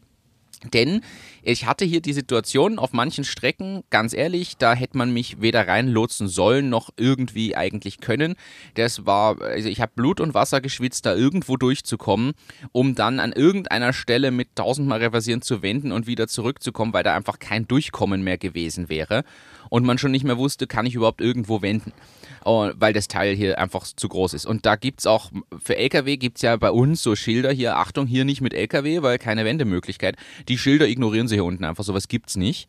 Denn ich hatte hier die Situation auf manchen Strecken, ganz ehrlich, da hätte man mich weder reinlotsen sollen noch irgendwie eigentlich können. Das war, also ich habe Blut und Wasser geschwitzt, da irgendwo durchzukommen, um dann an irgendeiner Stelle mit tausendmal reversieren zu wenden und wieder zurückzukommen, weil da einfach kein Durchkommen mehr gewesen wäre und man schon nicht mehr wusste, kann ich überhaupt irgendwo wenden. Oh, weil das Teil hier einfach zu groß ist. Und da gibt es auch, für LKW gibt es ja bei uns so Schilder hier, Achtung, hier nicht mit LKW, weil keine Wendemöglichkeit. Die Schilder ignorieren sie hier unten einfach, sowas gibt's nicht.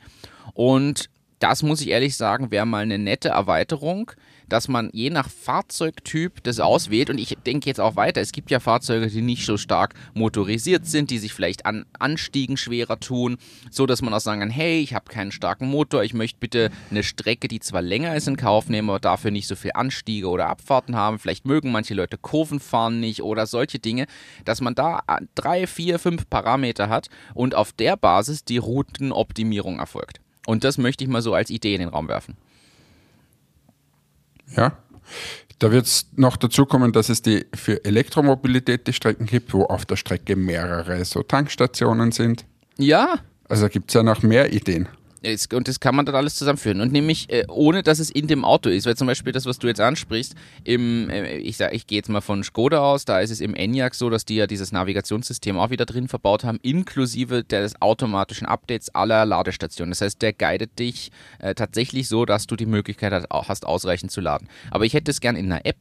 Und das muss ich ehrlich sagen, wäre mal eine nette Erweiterung, dass man je nach Fahrzeugtyp das auswählt. Und ich denke jetzt auch weiter, es gibt ja Fahrzeuge, die nicht so stark motorisiert sind, die sich vielleicht an Anstiegen schwerer tun, so dass man auch sagen kann, hey, ich habe keinen starken Motor, ich möchte bitte eine Strecke, die zwar länger ist, in Kauf nehmen, aber dafür nicht so viel Anstiege oder Abfahrten haben. Vielleicht mögen manche Leute Kurven fahren nicht oder solche Dinge, dass man da drei, vier, fünf Parameter hat und auf der Basis die Routenoptimierung erfolgt. Und das möchte ich mal so als Idee in den Raum werfen. Ja. Da wird es noch dazu kommen, dass es die für Elektromobilität die Strecken gibt, wo auf der Strecke mehrere so Tankstationen sind. Ja, Also gibt es ja noch mehr Ideen. Und das kann man dann alles zusammenführen. Und nämlich äh, ohne, dass es in dem Auto ist. Weil zum Beispiel das, was du jetzt ansprichst, im, äh, ich, ich gehe jetzt mal von Skoda aus, da ist es im Enyaq so, dass die ja dieses Navigationssystem auch wieder drin verbaut haben, inklusive des automatischen Updates aller Ladestationen. Das heißt, der guidet dich äh, tatsächlich so, dass du die Möglichkeit hast, hast, ausreichend zu laden. Aber ich hätte es gern in einer App.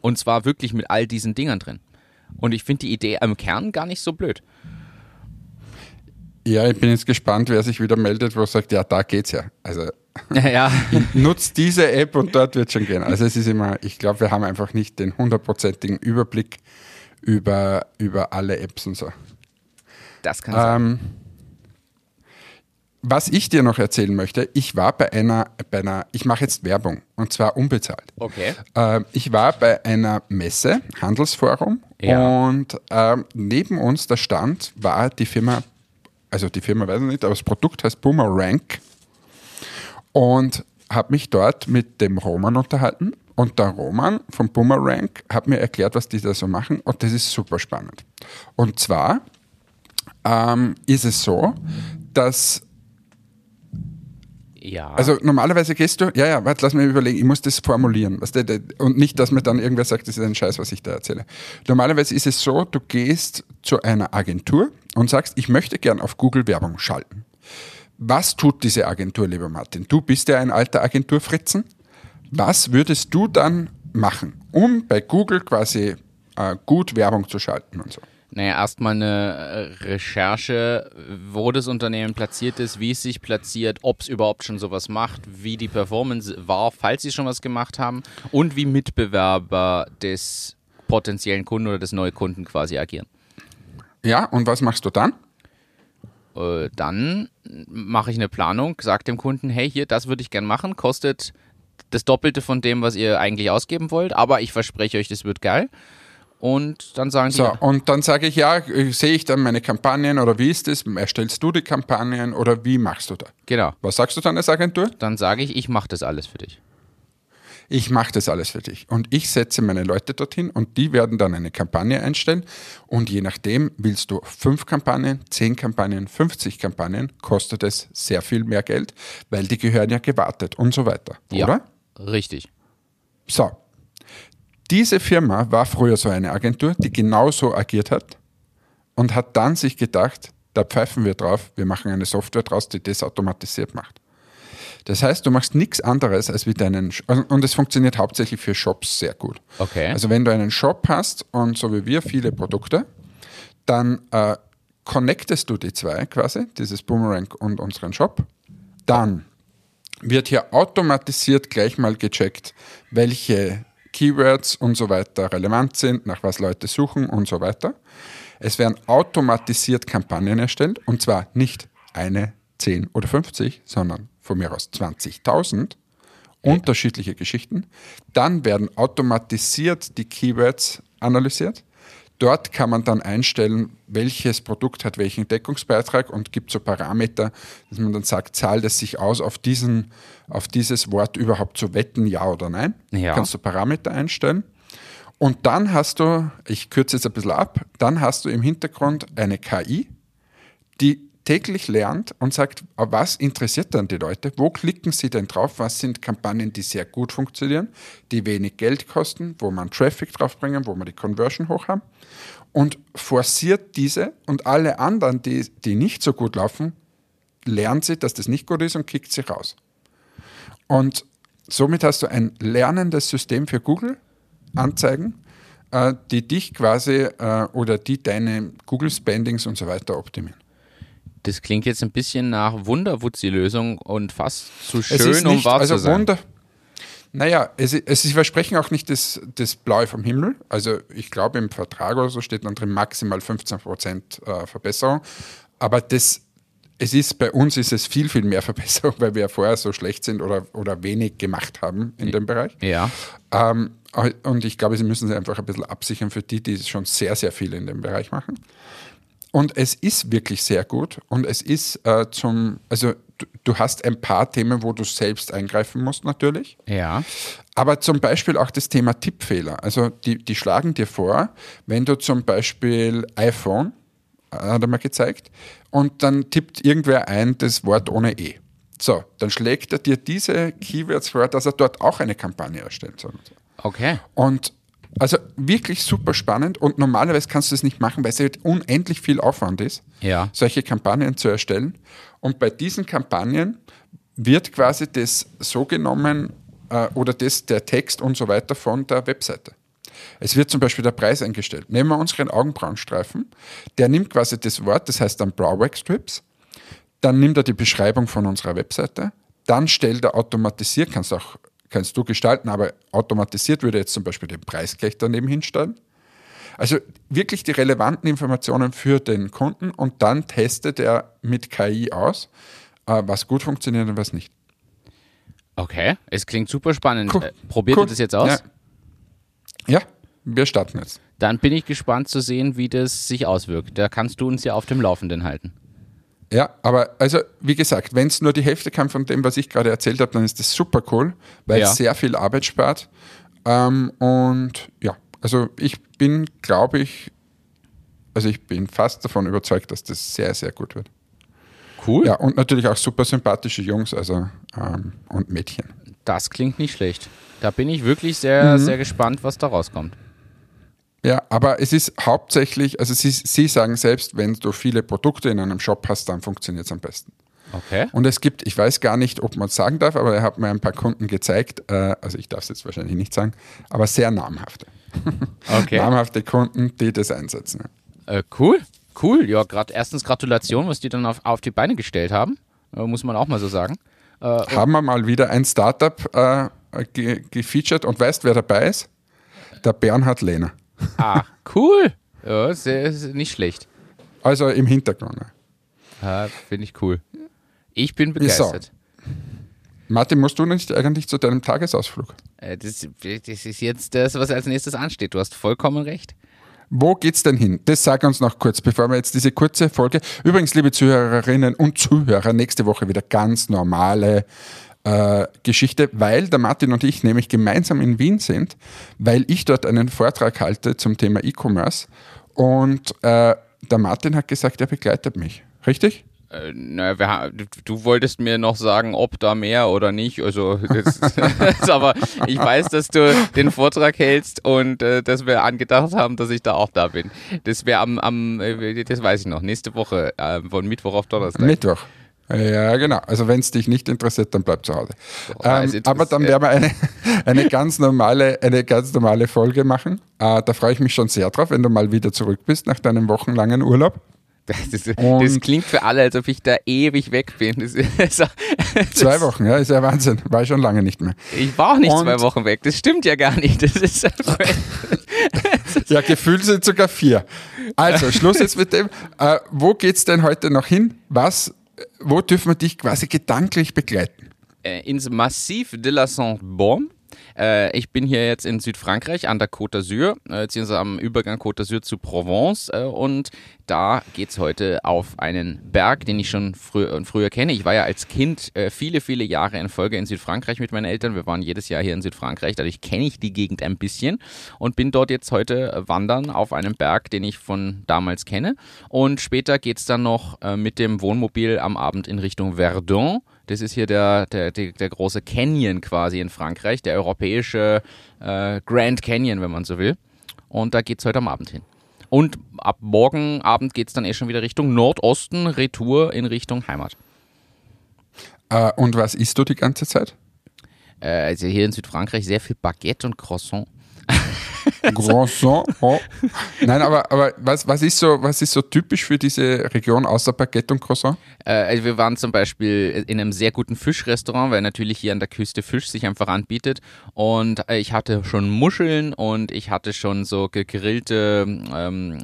Und zwar wirklich mit all diesen Dingern drin. Und ich finde die Idee im Kern gar nicht so blöd. Ja, ich bin jetzt gespannt, wer sich wieder meldet, wo sagt, ja, da geht's ja. Also Ja. *laughs* nutzt diese App und dort wird schon gehen. Also es ist immer, ich glaube, wir haben einfach nicht den hundertprozentigen Überblick über, über alle Apps und so. Das kann sein. Ähm, was ich dir noch erzählen möchte, ich war bei einer, bei einer ich mache jetzt Werbung und zwar unbezahlt. Okay. Ähm, ich war bei einer Messe, Handelsforum, Ja. und ähm, neben uns der Stand war die Firma, also die Firma weiß ich nicht, aber das Produkt heißt Boomerang und habe mich dort mit dem Roman unterhalten. Und der Roman vom Boomerang hat mir erklärt, was die da so machen und das ist super spannend. Und zwar ähm, ist es so, dass Ja. also normalerweise gehst du, ja, ja, warte, lass mich überlegen, ich muss das formulieren. Weißt du, und nicht, dass mir dann irgendwer sagt, das ist ein Scheiß, was ich da erzähle. Normalerweise ist es so, du gehst zu einer Agentur und sagst, ich möchte gern auf Google Werbung schalten. Was tut diese Agentur, lieber Martin? Du bist ja ein alter Agenturfritzen. Was würdest du dann machen, um bei Google quasi äh, gut Werbung zu schalten und so? Naja, erstmal eine äh, Recherche, wo das Unternehmen platziert ist, wie es sich platziert, ob es überhaupt schon sowas macht, wie die Performance war, falls sie schon was gemacht haben und wie Mitbewerber des potenziellen Kunden oder des Neukunden quasi agieren. Ja, und was machst du dann? Äh, dann mache ich eine Planung, sage dem Kunden, hey, hier, das würde ich gern machen, kostet das Doppelte von dem, was ihr eigentlich ausgeben wollt, aber ich verspreche euch, das wird geil. Und dann sagen So, die, und dann sage ich, ja, sehe ich dann meine Kampagnen oder wie ist es? Erstellst du die Kampagnen oder wie machst du da? genau, Was sagst du dann als Agentur? dann sage ich, ich mache das alles für dich. Ich mache das alles für dich. Und ich setze meine Leute dorthin und die werden dann eine Kampagne einstellen. Und je nachdem, willst du fünf Kampagnen, zehn Kampagnen, 50 Kampagnen, kostet es sehr viel mehr Geld, weil die gehören ja gewartet und so weiter. Ja, Oder? richtig. So. Diese Firma war früher so eine Agentur, die genauso agiert hat und hat dann sich gedacht, da pfeifen wir drauf, wir machen eine Software draus, die das automatisiert macht. Das heißt, du machst nichts anderes als wie deinen, also- und es funktioniert hauptsächlich für Shops sehr gut. Okay. Also wenn du einen Shop hast und so wie wir viele Produkte, dann äh, connectest du die zwei quasi, dieses Boomerang und unseren Shop. Dann wird hier automatisiert gleich mal gecheckt, welche Keywords und so weiter relevant sind, nach was Leute suchen und so weiter. Es werden automatisiert Kampagnen erstellt und zwar nicht eine, 10 oder 50, sondern von mir aus 20.000 unterschiedliche Geschichten. Dann werden automatisiert die Keywords analysiert. Dort kann man dann einstellen, welches Produkt hat welchen Deckungsbeitrag und gibt so Parameter, dass man dann sagt, zahlt es sich aus, auf, diesen, auf dieses Wort überhaupt zu wetten, ja oder nein. Ja. Kannst du Parameter einstellen. Und dann hast du, ich kürze jetzt ein bisschen ab, dann hast du im Hintergrund eine KI, die täglich lernt und sagt, "Ah, was interessiert dann die Leute? Wo klicken sie denn drauf? Was sind Kampagnen, die sehr gut funktionieren, die wenig Geld kosten, wo man Traffic draufbringen, wo man die Conversion hoch haben? Und forciert diese und alle anderen, die, die nicht so gut laufen, lernt sie, dass das nicht gut ist und kickt sie raus. Und somit hast du ein lernendes System für Google Anzeigen, äh, die dich quasi äh, oder die deine Google Spendings und so weiter optimieren. Das klingt jetzt ein bisschen nach Wunderwutzi-Lösung und fast zu schön, ist um nicht, wahr also zu sein. Wunder. Naja, es, es, sie versprechen auch nicht das, das Blaue vom Himmel. Also ich glaube im Vertrag oder so steht dann drin maximal 15% äh, Verbesserung. Aber das, es ist bei uns ist es viel, viel mehr *laughs* Verbesserung, weil wir vorher so schlecht sind oder, oder wenig gemacht haben in dem Bereich. Ja. Ähm, und ich glaube, sie müssen sich einfach ein bisschen absichern für die, die schon sehr, sehr viel in dem Bereich machen. Und es ist wirklich sehr gut und es ist äh, zum, also du, du hast ein paar Themen, wo du selbst eingreifen musst natürlich, Ja. aber zum Beispiel auch das Thema Tippfehler. Also die, die schlagen dir vor, wenn du zum Beispiel iPhone, äh, hat er mal gezeigt, und dann tippt irgendwer ein das Wort ohne E. So, dann schlägt er dir diese Keywords vor, dass er dort auch eine Kampagne erstellen soll. Okay. Und also wirklich super spannend und normalerweise kannst du das nicht machen, weil es halt unendlich viel Aufwand ist, Ja. solche Kampagnen zu erstellen. Und bei diesen Kampagnen wird quasi das so genommen äh, oder das, der Text und so weiter von der Webseite. Es wird zum Beispiel der Preis eingestellt. Nehmen wir unseren Augenbrauenstreifen, der nimmt quasi das Wort, das heißt dann Browwax Strips, dann nimmt er die Beschreibung von unserer Webseite, dann stellt er automatisiert, kannst auch kannst du gestalten, aber automatisiert würde jetzt zum Beispiel den Preis gleich daneben hinstellen. Also wirklich die relevanten Informationen für den Kunden und dann testet er mit KI aus, äh, was gut funktioniert und was nicht. Okay. Es klingt super spannend. Cool. Äh, probiert Cool. ihr das jetzt aus? Ja. ja, wir starten jetzt. Dann bin ich gespannt zu sehen, wie das sich auswirkt. Da kannst du uns ja auf dem Laufenden halten. Ja, aber also wie gesagt, wenn es nur die Hälfte kann von dem, was ich gerade erzählt habe, dann ist das super cool, weil Ja. es sehr viel Arbeit spart. Ähm, und ja, also ich bin, glaube ich, also ich bin fast davon überzeugt, dass das sehr, sehr gut wird. Cool. Ja, und natürlich auch super sympathische Jungs also, ähm, und Mädchen. Das klingt nicht schlecht. Da bin ich wirklich sehr, sehr gespannt, was da rauskommt. Ja, aber es ist hauptsächlich, also sie, sie sagen selbst, wenn du viele Produkte in einem Shop hast, dann funktioniert es am besten. Okay. Und es gibt, ich weiß gar nicht, ob man es sagen darf, aber er hat mir ein paar Kunden gezeigt, äh, also ich darf es jetzt wahrscheinlich nicht sagen, aber sehr namhafte. *laughs* Okay. namhafte Kunden, die das einsetzen. Äh, cool. Cool. Ja, gerade erstens Gratulation, was die dann auf, auf die Beine gestellt haben. Äh, muss man auch mal so sagen. Äh, Haben wir mal wieder ein Startup äh, ge gefeatured und weißt, wer dabei ist? Der Bernhard Lehner. Ah, cool. Ja, sehr, sehr, nicht schlecht. Also im Hintergrund. Ah, Finde ich cool. Ich bin begeistert. Martin, musst du nicht eigentlich zu deinem Tagesausflug? Äh, das, das ist jetzt das, was als nächstes ansteht. Du hast vollkommen recht. Wo geht's denn hin? Das sag uns noch kurz, bevor wir jetzt diese kurze Folge. Übrigens, liebe Zuhörerinnen und Zuhörer, nächste Woche wieder ganz normale äh, Geschichte, weil der Martin und ich nämlich gemeinsam in Wien sind, weil ich dort einen Vortrag halte zum Thema E-Commerce und äh, der Martin hat gesagt, er begleitet mich. Richtig? Äh, naja, du- wolltest mir noch sagen, ob da mehr oder nicht. Also, das, *laughs* aber ich weiß, dass du den Vortrag hältst und äh, dass wir angedacht haben, dass ich da auch da bin. Das wäre am, am äh, das weiß ich noch, nächste Woche, äh, von Mittwoch auf Donnerstag. Mittwoch. Ja, genau. Also wenn es dich nicht interessiert, dann bleib zu Hause. Boah, ähm, aber dann werden wir eine, *laughs* eine, ganz normale, eine ganz normale Folge machen. Äh, da freue ich mich schon sehr drauf, wenn du mal wieder zurück bist nach deinem wochenlangen Urlaub. Das, ist, das, klingt für alle, als ob ich da ewig weg bin. Das ist, *laughs* das zwei Wochen, ja, ist ja Wahnsinn. War ich schon lange nicht mehr. Ich war auch nicht Und zwei Wochen weg. Das stimmt ja gar nicht. Das ist *laughs* ja, gefühlt sind sogar vier. Also, Schluss jetzt mit dem. Äh, wo es denn heute noch hin? Was, wo dürfen wir dich quasi gedanklich begleiten? Äh, ins Massif de la Sainte-Baume äh, ich bin hier jetzt in Südfrankreich an der Côte d'Azur, äh, beziehungsweise am Übergang Côte d'Azur zu Provence. Äh, und da geht es heute auf einen Berg, den ich schon frü äh, früher kenne. Ich war ja als Kind äh, viele, viele Jahre in Folge in Südfrankreich mit meinen Eltern. Wir waren jedes Jahr hier in Südfrankreich, dadurch kenne ich die Gegend ein bisschen und bin dort jetzt heute äh, wandern auf einem Berg, den ich von damals kenne. Und später geht es dann noch mit dem Wohnmobil am Abend in Richtung Verdun. Das ist hier der, der, der, der große Canyon quasi in Frankreich, der europäische äh, Grand Canyon, wenn man so will. Und da geht es heute am Abend hin. Und ab morgen Abend geht es dann eh schon wieder Richtung Nordosten, Retour in Richtung Heimat. Äh, und was isst du die ganze Zeit? Äh, also hier in Südfrankreich sehr viel Baguette und Croissant. *laughs* Croissant. Oh. Nein, aber, aber was, was, ist so, was ist so typisch für diese Region außer Baguette und Croissant? Äh, also wir waren zum Beispiel in einem sehr guten Fischrestaurant, weil natürlich hier an der Küste Fisch sich einfach anbietet. Und äh, ich hatte schon Muscheln und ich hatte schon so gegrillte, ähm,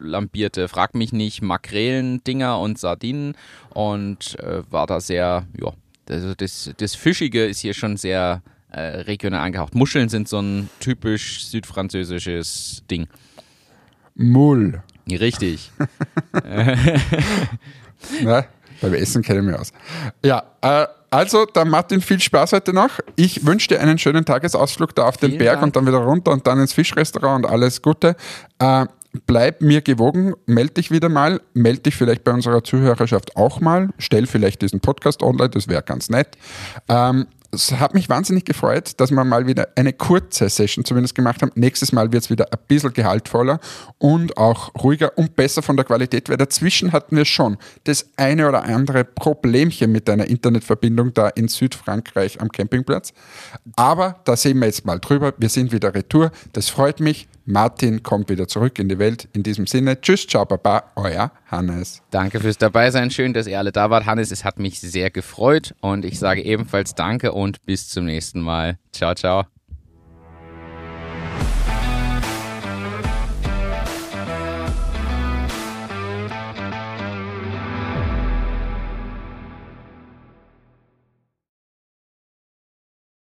lambierte, frag mich nicht, Makrelen-Dinger und Sardinen und äh, war da sehr, ja, also das, das Fischige ist hier schon sehr äh, regional angehaucht. Muscheln sind so ein typisch südfranzösisches Ding. Mull. Richtig. *laughs* *laughs* Na, beim Essen kenne ich mich aus. Ja, äh, also, dann Martin, viel Spaß heute noch. Ich wünsche dir einen schönen Tagesausflug da auf den Berg Dank. und dann wieder runter und dann ins Fischrestaurant und alles Gute. Äh, bleib mir gewogen, melde dich wieder mal, melde dich vielleicht bei unserer Zuhörerschaft auch mal, stell vielleicht diesen Podcast online, das wäre ganz nett. Ähm, es hat mich wahnsinnig gefreut, dass wir mal wieder eine kurze Session zumindest gemacht haben. Nächstes Mal wird es wieder ein bisschen gehaltvoller und auch ruhiger und besser von der Qualität, weil dazwischen hatten wir schon das eine oder andere Problemchen mit einer Internetverbindung da in Südfrankreich am Campingplatz. Aber da sehen wir jetzt mal drüber. Wir sind wieder retour. Das freut mich. Martin kommt wieder zurück in die Welt. In diesem Sinne, tschüss, ciao, baba, euer Hannes. Danke fürs Dabeisein. Schön, dass ihr alle da wart. Hannes, es hat mich sehr gefreut und ich sage ebenfalls Danke und bis zum nächsten Mal. Ciao, ciao.